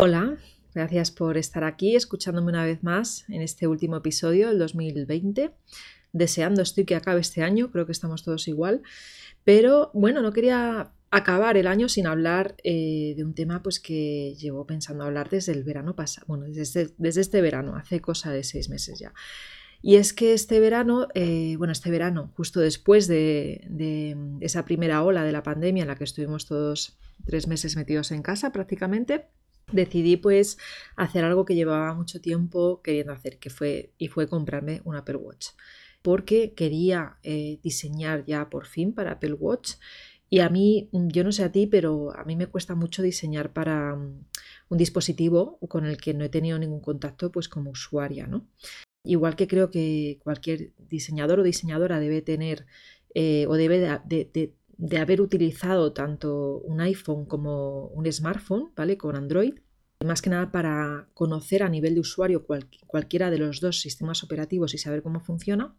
Hola, gracias por estar aquí escuchándome una vez más en este último episodio del 2020. Deseando estoy que acabe este año, creo que estamos todos igual. Pero bueno, no quería acabar el año sin hablar eh, de un tema pues que llevo pensando hablar desde el verano pasado, bueno, desde, este verano, hace cosa de seis meses ya. Y es que este verano, eh, bueno, este verano, justo después de, de, esa primera ola de la pandemia en la que estuvimos todos tres meses metidos en casa prácticamente, decidí pues hacer algo que llevaba mucho tiempo queriendo hacer, que fue y fue comprarme un Apple Watch, porque quería eh, diseñar ya por fin para Apple Watch y a mí, yo no sé a ti, pero a mí me cuesta mucho diseñar para um, un dispositivo con el que no he tenido ningún contacto pues como usuaria, ¿no? Igual que creo que cualquier diseñador o diseñadora debe tener eh, o debe de, de haber utilizado tanto un iPhone como un smartphone, ¿vale? Con Android, más que nada para conocer a nivel de usuario cualquiera de los dos sistemas operativos y saber cómo funciona.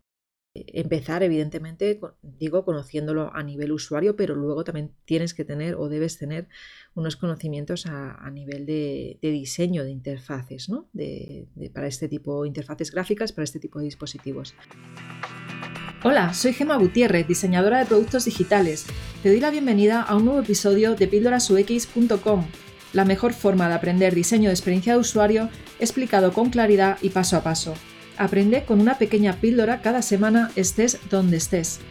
Empezar, evidentemente, digo, conociéndolo a nivel usuario, pero luego también tienes que tener o debes tener unos conocimientos a, nivel de, diseño de interfaces, ¿no? para este tipo de interfaces gráficas, para este tipo de dispositivos. Hola, soy Gema Gutiérrez, diseñadora de productos digitales. Te doy la bienvenida a un nuevo episodio de píldorasux.com, la mejor forma de aprender diseño de experiencia de usuario explicado con claridad y paso a paso. Aprende con una pequeña píldora cada semana estés donde estés.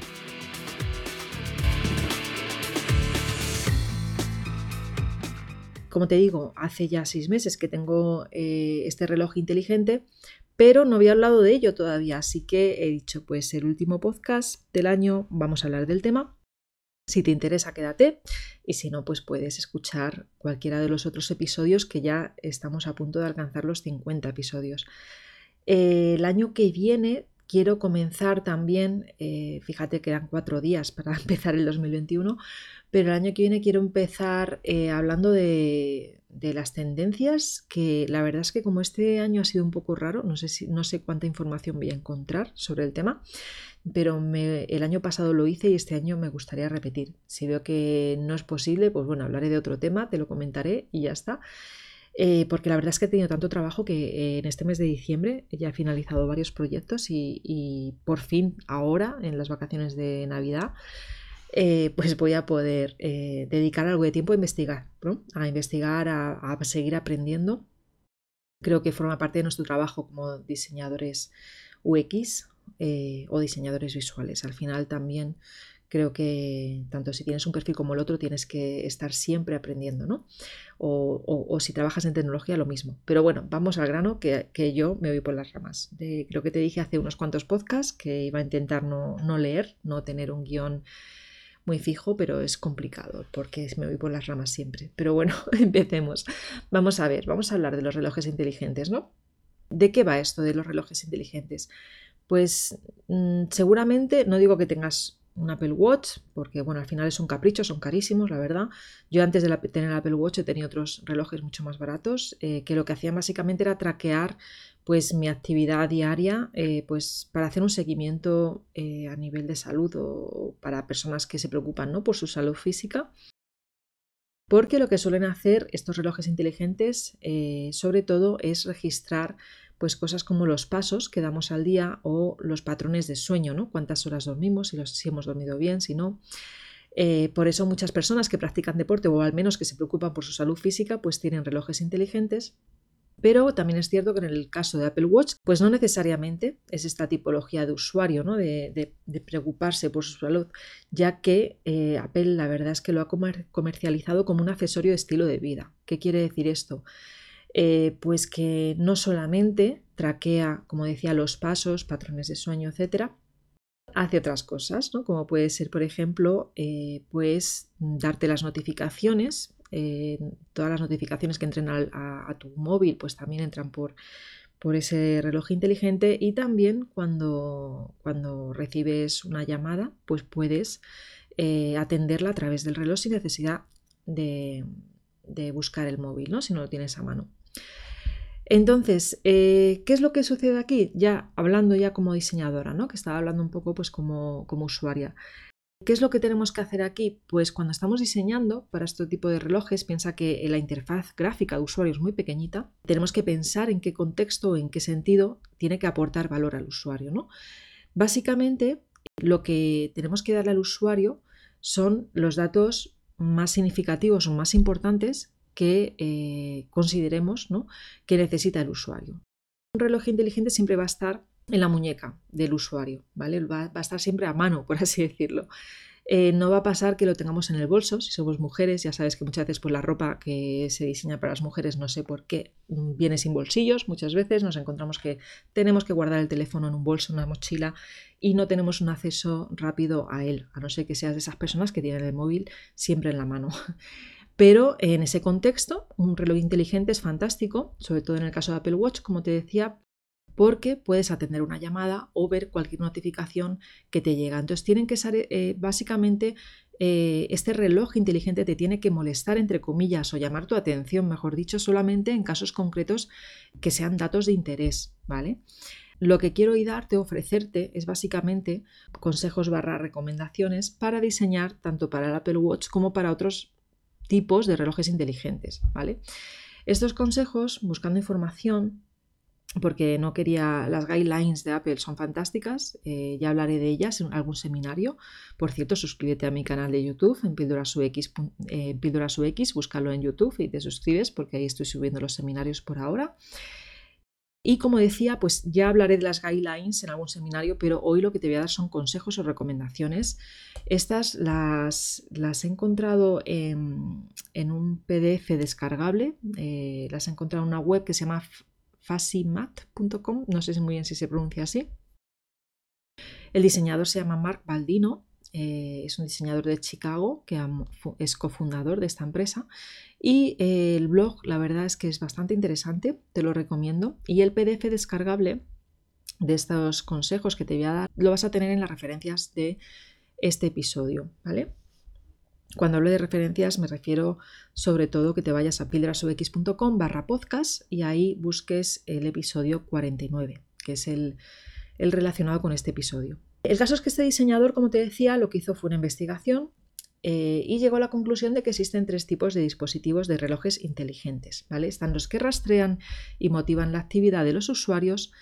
Como te digo, hace ya seis meses que tengo eh, este reloj inteligente, pero no había hablado de ello todavía, así que he dicho, pues el último podcast del año vamos a hablar del tema. Si te interesa, quédate y si no, pues puedes escuchar cualquiera de los otros episodios que ya estamos a punto de alcanzar los 50 episodios. el año que viene quiero comenzar también, eh, fíjate que eran cuatro días para empezar el 2021, pero el año que viene quiero empezar eh, hablando de, las tendencias, que la verdad es que como este año ha sido un poco raro, no sé, si, no sé cuánta información voy a encontrar sobre el tema, pero el año pasado lo hice y este año me gustaría repetir. Si veo que no es posible, pues bueno, hablaré de otro tema, te lo comentaré y ya está. Eh, porque la verdad es que he tenido tanto trabajo que en este mes de diciembre ya he finalizado varios proyectos y por fin ahora, en las vacaciones de Navidad, eh, pues voy a poder eh, dedicar algo de tiempo a investigar, a investigar, a, seguir aprendiendo. Creo que forma parte de nuestro trabajo como diseñadores UX eh, o diseñadores visuales. Al final también creo que tanto si tienes un perfil como el otro tienes que estar siempre aprendiendo, ¿no? O, si trabajas en tecnología, lo mismo. Pero bueno, vamos al grano, que, yo me voy por las ramas. creo que te dije hace unos cuantos podcasts que iba a intentar no, no leer, no tener un guion muy fijo, pero es complicado porque me voy por las ramas siempre. Pero bueno, empecemos. Vamos a ver, vamos a hablar de los relojes inteligentes, ¿no? ¿De qué va esto de los relojes inteligentes? Pues mm, seguramente, no digo que tengas un Apple Watch, porque bueno, al final es un capricho, son carísimos, la verdad. Yo antes de tener el Apple Watch he tenido otros relojes mucho más baratos, eh, que lo que hacían básicamente era traquear pues mi actividad diaria, eh, pues para hacer un seguimiento eh, a nivel de salud o para personas que se preocupan ¿no? por su salud física. Porque lo que suelen hacer estos relojes inteligentes, sobre todo, es registrar pues cosas como los pasos que damos al día o los patrones de sueño, ¿no? Cuántas horas dormimos, si, si hemos dormido bien, si no. Eh, por eso muchas personas que practican deporte o al menos que se preocupan por su salud física, pues tienen relojes inteligentes. Pero también es cierto que en el caso de Apple Watch, pues no necesariamente es esta tipología de usuario, ¿no? de, preocuparse por su salud, ya que eh, Apple la verdad es que lo ha comercializado como un accesorio de estilo de vida. ¿Qué quiere decir esto? Eh, pues que no solamente traquea, como decía, los pasos, patrones de sueño, etcétera, hace otras cosas, ¿no? como puede ser, por ejemplo, eh, pues darte las notificaciones, eh, todas las notificaciones que entren a, tu móvil, pues también entran por, por ese reloj inteligente y también cuando, cuando recibes una llamada, pues puedes atenderla a través del reloj sin necesidad de, de buscar el móvil, ¿no? si no lo tienes a mano. Entonces, eh, ¿qué es lo que sucede aquí? Ya hablando ya como diseñadora, ¿no? Que estaba hablando un poco pues como, como usuaria. ¿Qué es lo que tenemos que hacer aquí? Pues cuando estamos diseñando para este tipo de relojes, piensa que la interfaz gráfica de usuario es muy pequeñita, tenemos que pensar en qué contexto en qué sentido tiene que aportar valor al usuario. ¿no? Básicamente, lo que tenemos que darle al usuario son los datos más significativos o más importantes que eh, consideremos ¿no? que necesita el usuario. Un reloj inteligente siempre va a estar en la muñeca del usuario, ¿vale? Va, a estar siempre a mano, por así decirlo. Eh, no va a pasar que lo tengamos en el bolso, si somos mujeres, ya sabes que muchas veces pues, la ropa que se diseña para las mujeres, no sé por qué, mm, viene sin bolsillos, muchas veces nos encontramos que tenemos que guardar el teléfono en un bolso, en una mochila y no tenemos un acceso rápido a él, a no ser que seas de esas personas que tienen el móvil siempre en la mano. Pero en ese contexto, un reloj inteligente es fantástico, sobre todo en el caso de Apple Watch, como te decía, porque puedes atender una llamada o ver cualquier notificación que te llega. Entonces tienen que ser eh, básicamente eh, este reloj inteligente te tiene que molestar entre comillas o llamar tu atención, mejor dicho, solamente en casos concretos que sean datos de interés, ¿vale? Lo que quiero hoy darte, ofrecerte, es básicamente consejos barra recomendaciones para diseñar tanto para el Apple Watch como para otros tipos de relojes inteligentes, ¿vale? Estos consejos, buscando información, porque no quería, las guidelines de Apple son fantásticas, eh, ya hablaré de ellas en algún seminario. Por cierto, suscríbete a mi canal de YouTube en Píldoras eh, búscalo en YouTube y te suscribes porque ahí estoy subiendo los seminarios por ahora. Y como decía, pues ya hablaré de las guidelines en algún seminario, pero hoy lo que te voy a dar son consejos o recomendaciones. Estas las, he encontrado en, un PDF descargable, eh, las he encontrado en una web que se llama fasimat.com, no sé muy bien si se pronuncia así. El diseñador se llama Mark Baldino, eh, es un diseñador de Chicago que es cofundador de esta empresa y eh, el blog la verdad es que es bastante interesante, te lo recomiendo y el PDF descargable de estos consejos que te voy a dar lo vas a tener en las referencias de este episodio, ¿vale? Cuando hablo de referencias me refiero sobre todo que te vayas a pildrasubx.com barra podcast y ahí busques el episodio 49, que es el, relacionado con este episodio. El caso es que este diseñador, como te decía, lo que hizo fue una investigación eh, y llegó a la conclusión de que existen tres tipos de dispositivos de relojes inteligentes. ¿vale? Están los que rastrean y motivan la actividad de los usuarios,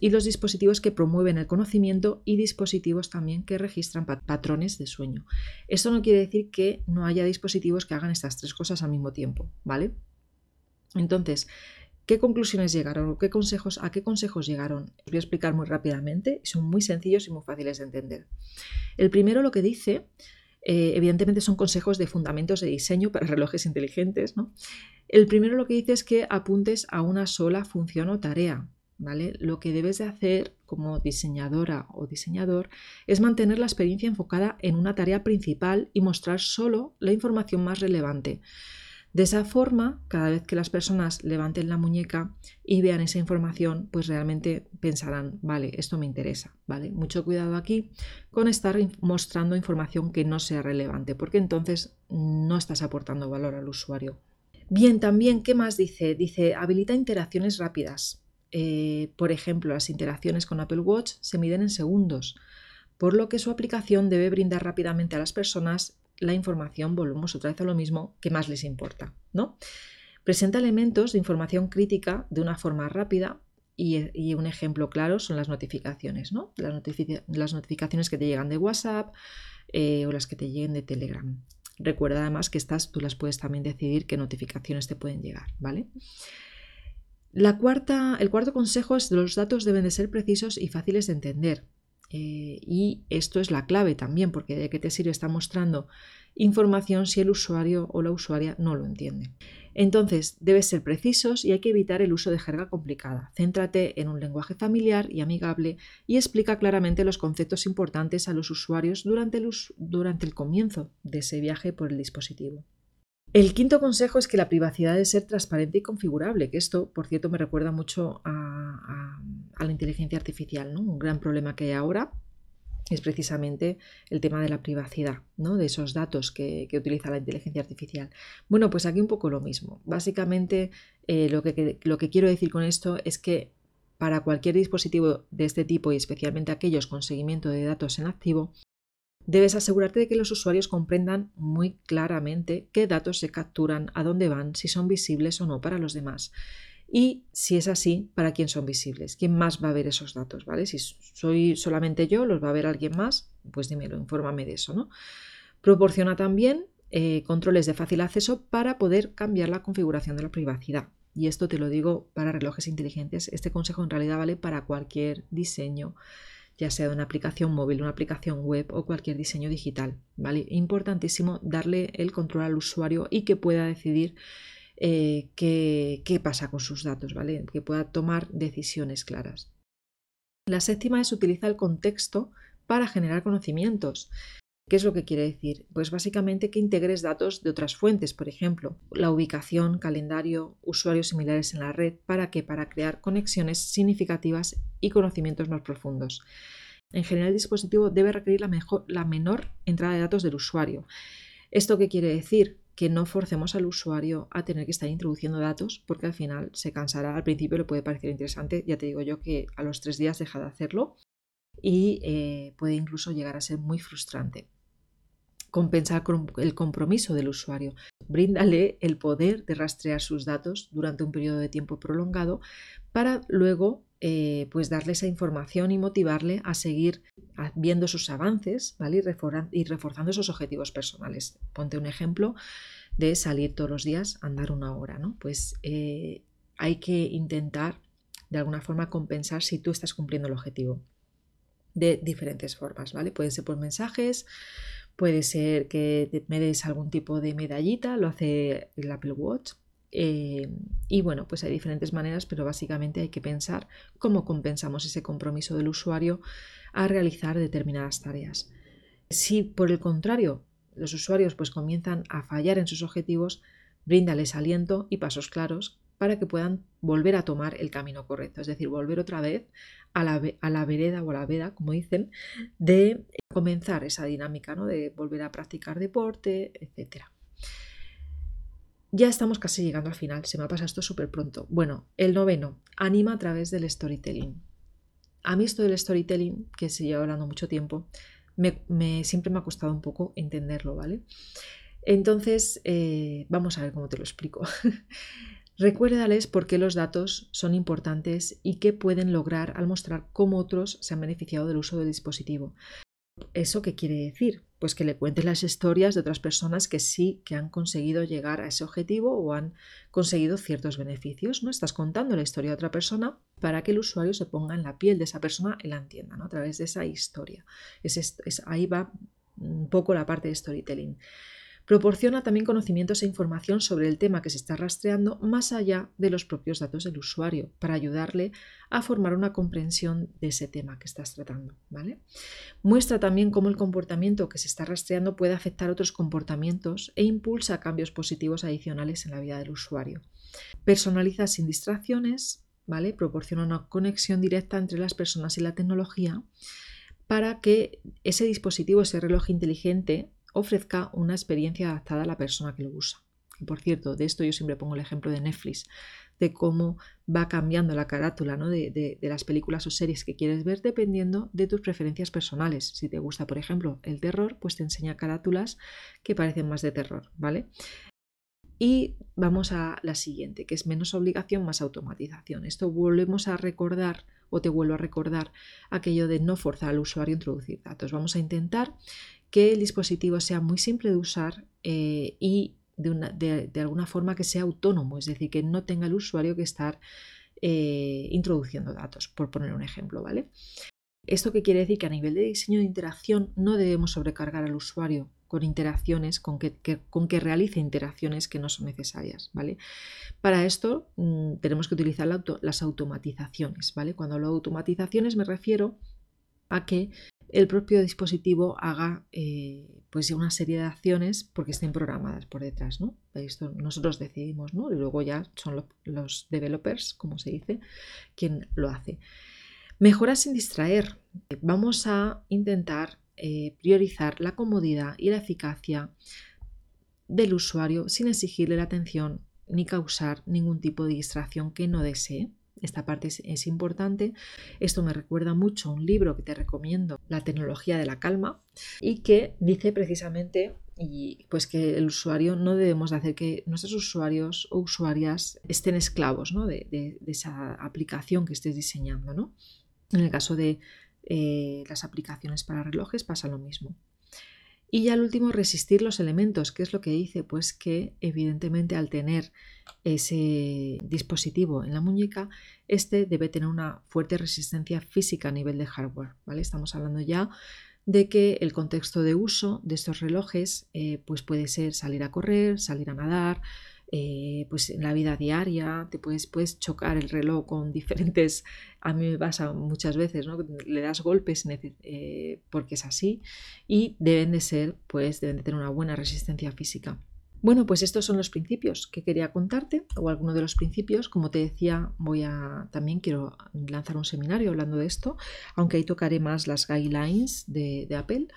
y los dispositivos que promueven el conocimiento y dispositivos también que registran patrones de sueño. Esto no quiere decir que no haya dispositivos que hagan estas tres cosas al mismo tiempo, ¿vale? Entonces, ¿qué conclusiones llegaron? ¿Qué consejos, ¿A qué consejos llegaron? Os voy a explicar muy rápidamente, son muy sencillos y muy fáciles de entender. El primero lo que dice eh, evidentemente son consejos de fundamentos de diseño para relojes inteligentes. ¿no? El primero lo que dice es que apuntes a una sola función o tarea. Lo que debes de hacer como diseñadora o diseñador es mantener la experiencia enfocada en una tarea principal y mostrar solo la información más relevante. De esa forma, cada vez que las personas levanten la muñeca y vean esa información, pues realmente pensarán, vale, esto me interesa, ¿vale? Mucho cuidado aquí con estar mostrando información que no sea relevante, porque entonces no estás aportando valor al usuario. Bien, también, ¿qué más dice? Dice, habilita interacciones rápidas. Eh, por ejemplo, las interacciones con Apple Watch se miden en segundos, por lo que su aplicación debe brindar rápidamente a las personas la información, volvemos otra vez a lo mismo, que más les importa. ¿no? Presenta elementos de información crítica de una forma rápida y, un ejemplo claro son las notificaciones, ¿no? las, notificaciones que te llegan de WhatsApp eh, o las que te lleguen de Telegram. Recuerda además que estas tú las puedes también decidir qué notificaciones te pueden llegar, ¿vale? La cuarta, el cuarto consejo es los datos deben de ser precisos y fáciles de entender. Eh, y esto es la clave también, porque de qué te sirve estar mostrando información si el usuario o la usuaria no lo entiende. Entonces, debes ser precisos y hay que evitar el uso de jerga complicada. Céntrate en un lenguaje familiar y amigable y explica claramente los conceptos importantes a los usuarios durante el, durante el comienzo de ese viaje por el dispositivo. El quinto consejo es que la privacidad debe ser transparente y configurable, que esto, por cierto, me recuerda mucho a, la inteligencia artificial. ¿no? Un gran problema que hay ahora es precisamente el tema de la privacidad, ¿no? de esos datos que, utiliza la inteligencia artificial. Bueno, pues aquí un poco lo mismo. Básicamente, eh, lo, que, lo que quiero decir con esto es que para cualquier dispositivo de este tipo y especialmente aquellos con seguimiento de datos en activo, Debes asegurarte de que los usuarios comprendan muy claramente qué datos se capturan, a dónde van, si son visibles o no para los demás. Y si es así, ¿para quién son visibles? ¿Quién más va a ver esos datos? ¿vale? Si soy solamente yo, ¿los va a ver alguien más? Pues dímelo, infórmame de eso. ¿no? Proporciona también eh, controles de fácil acceso para poder cambiar la configuración de la privacidad. Y esto te lo digo para relojes inteligentes. Este consejo en realidad vale para cualquier diseño ya sea de una aplicación móvil, una aplicación web o cualquier diseño digital. ¿vale? Importantísimo darle el control al usuario y que pueda decidir eh, qué, pasa con sus datos, ¿vale? que pueda tomar decisiones claras. La séptima es utilizar el contexto para generar conocimientos. ¿Qué es lo que quiere decir? Pues básicamente que integres datos de otras fuentes, por ejemplo, la ubicación, calendario, usuarios similares en la red, para que para crear conexiones significativas y conocimientos más profundos. En general, el dispositivo debe requerir la, la menor entrada de datos del usuario. ¿Esto qué quiere decir? Que no forcemos al usuario a tener que estar introduciendo datos porque al final se cansará. Al principio le puede parecer interesante, ya te digo yo que a los tres días deja de hacerlo y eh, puede incluso llegar a ser muy frustrante compensar el compromiso del usuario. Bríndale el poder de rastrear sus datos durante un periodo de tiempo prolongado para luego eh, pues darle esa información y motivarle a seguir viendo sus avances ¿vale? y, reforzando esos objetivos personales. Ponte un ejemplo de salir todos los días a andar una hora. ¿no? Pues eh, hay que intentar de alguna forma compensar si tú estás cumpliendo el objetivo de diferentes formas, ¿vale? Pueden ser por mensajes, Puede ser que me des algún tipo de medallita, lo hace el Apple Watch. Eh, y bueno, pues hay diferentes maneras, pero básicamente hay que pensar cómo compensamos ese compromiso del usuario a realizar determinadas tareas. Si por el contrario los usuarios pues comienzan a fallar en sus objetivos, bríndales aliento y pasos claros para que puedan volver a tomar el camino correcto, es decir, volver otra vez a la, a la vereda o a la veda, como dicen, de comenzar esa dinámica, ¿no? de volver a practicar deporte, etc. Ya estamos casi llegando al final, se me ha pasado esto súper pronto. Bueno, el noveno, anima a través del storytelling. A mí esto del storytelling, que se lleva hablando mucho tiempo, me, siempre me ha costado un poco entenderlo, ¿vale? Entonces, eh, vamos a ver cómo te lo explico. Recuérdales por qué los datos son importantes y qué pueden lograr al mostrar cómo otros se han beneficiado del uso del dispositivo. ¿Eso qué quiere decir? Pues que le cuentes las historias de otras personas que sí que han conseguido llegar a ese objetivo o han conseguido ciertos beneficios. ¿no? Estás contando la historia de otra persona para que el usuario se ponga en la piel de esa persona y la entienda ¿no? a través de esa historia. es, ahí va un poco la parte de storytelling. Proporciona también conocimientos e información sobre el tema que se está rastreando más allá de los propios datos del usuario, para ayudarle a formar una comprensión de ese tema que estás tratando. Muestra también cómo el comportamiento que se está rastreando puede afectar otros comportamientos e impulsa cambios positivos adicionales en la vida del usuario. Personaliza sin distracciones, ¿vale? proporciona una conexión directa entre las personas y la tecnología para que ese dispositivo, ese reloj inteligente, ofrezca una experiencia adaptada a la persona que lo usa. Y por cierto, de esto yo siempre pongo el ejemplo de Netflix, de cómo va cambiando la carátula ¿no? de, las películas o series que quieres ver dependiendo de tus preferencias personales. Si te gusta, por ejemplo, el terror, pues te enseña carátulas que parecen más de terror, ¿vale? Y vamos a la siguiente, que es menos obligación más automatización. Esto volvemos a recordar o te vuelvo a recordar aquello de no forzar al usuario a introducir datos. Vamos a intentar que el dispositivo sea muy simple de usar eh, y de, alguna forma que sea autónomo, es decir, que no tenga el usuario que estar eh, introduciendo datos, por poner un ejemplo, ¿vale? ¿Esto qué quiere decir? Que a nivel de diseño de interacción no debemos sobrecargar al usuario con interacciones, con que, con que realice interacciones que no son necesarias, ¿vale? Para esto mm, tenemos que utilizar las automatizaciones, ¿vale? Cuando hablo de automatizaciones me refiero a que el propio dispositivo haga eh, pues una serie de acciones porque estén programadas por detrás. ¿no? Esto nosotros decidimos ¿no? y luego ya son los, developers, como se dice, quien lo hace. Mejora sin distraer. Vamos a intentar eh, priorizar la comodidad y la eficacia del usuario sin exigirle la atención ni causar ningún tipo de distracción que no desee. Esta parte es, importante. Esto me recuerda mucho a un libro que te recomiendo, La tecnología de la calma, y que dice precisamente y pues que el usuario no debemos de hacer que nuestros usuarios o usuarias estén esclavos de, esa aplicación que estés diseñando. ¿no? En el caso de eh, las aplicaciones para relojes pasa lo mismo. Y ya al último, resistir los elementos. ¿Qué es lo que dice? Pues que evidentemente al tener ese dispositivo en la muñeca, este debe tener una fuerte resistencia física a nivel de hardware. ¿vale? Estamos hablando ya de que el contexto de uso de estos relojes eh, pues puede ser salir a correr, salir a nadar, eh, pues en la vida diaria te puedes, puedes chocar el reloj con diferentes, a mí me pasa muchas veces, ¿no? le das golpes eh, porque es así y deben de ser, pues deben de tener una buena resistencia física. Bueno, pues estos son los principios que quería contarte, o algunos de los principios. Como te decía, voy a también quiero lanzar un seminario hablando de esto, aunque ahí tocaré más las guidelines de, de Apple.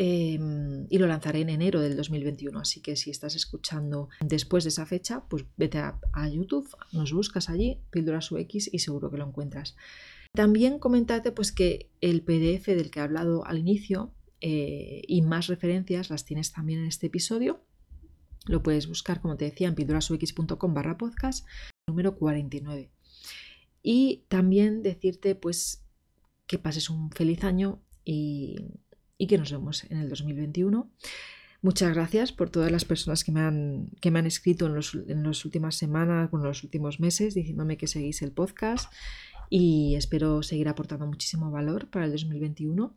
Em, y lo lanzaré en enero del 2021. Así que si estás escuchando después de esa fecha, pues vete a, YouTube, nos buscas allí, Píldoras UX y seguro que lo encuentras. También comentarte pues que el PDF del que he hablado al inicio eh, y más referencias las tienes también en este episodio. Lo puedes buscar, como te decía, en píldorasux.com barra podcast número 49. Y también decirte pues que pases un feliz año y y que nos vemos en el 2021. Muchas gracias por todas las personas que me han, que me han escrito en, los, en las últimas semanas, en los últimos meses, diciéndome que seguís el podcast y espero seguir aportando muchísimo valor para el 2021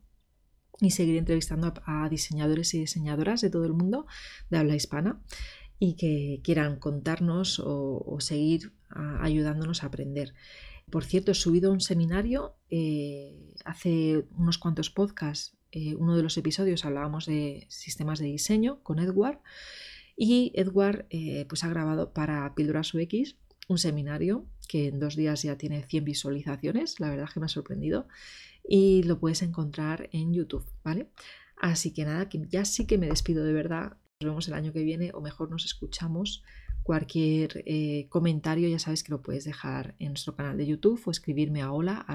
y seguir entrevistando a, diseñadores y diseñadoras de todo el mundo de habla hispana y que quieran contarnos o, seguir ayudándonos a aprender. Por cierto, he subido un seminario eh, hace unos cuantos podcasts eh, uno de los episodios hablábamos de sistemas de diseño con Edward y Edward eh, pues ha grabado para Píldoras UX un seminario que en dos días ya tiene 100 visualizaciones, la verdad que me ha sorprendido y lo puedes encontrar en YouTube, ¿vale? Así que nada, que ya sí que me despido de verdad. Nos vemos el año que viene o mejor nos escuchamos. Cualquier eh, comentario ya sabes que lo puedes dejar en nuestro canal de YouTube o escribirme a hola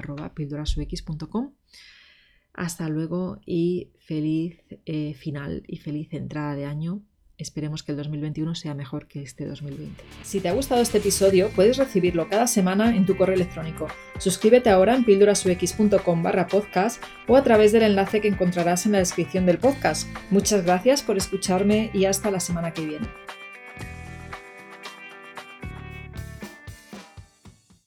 hasta luego y feliz eh, final y feliz entrada de año. Esperemos que el 2021 sea mejor que este 2020. Si te ha gustado este episodio, puedes recibirlo cada semana en tu correo electrónico. Suscríbete ahora en pildurasux.com barra podcast o a través del enlace que encontrarás en la descripción del podcast. Muchas gracias por escucharme y hasta la semana que viene.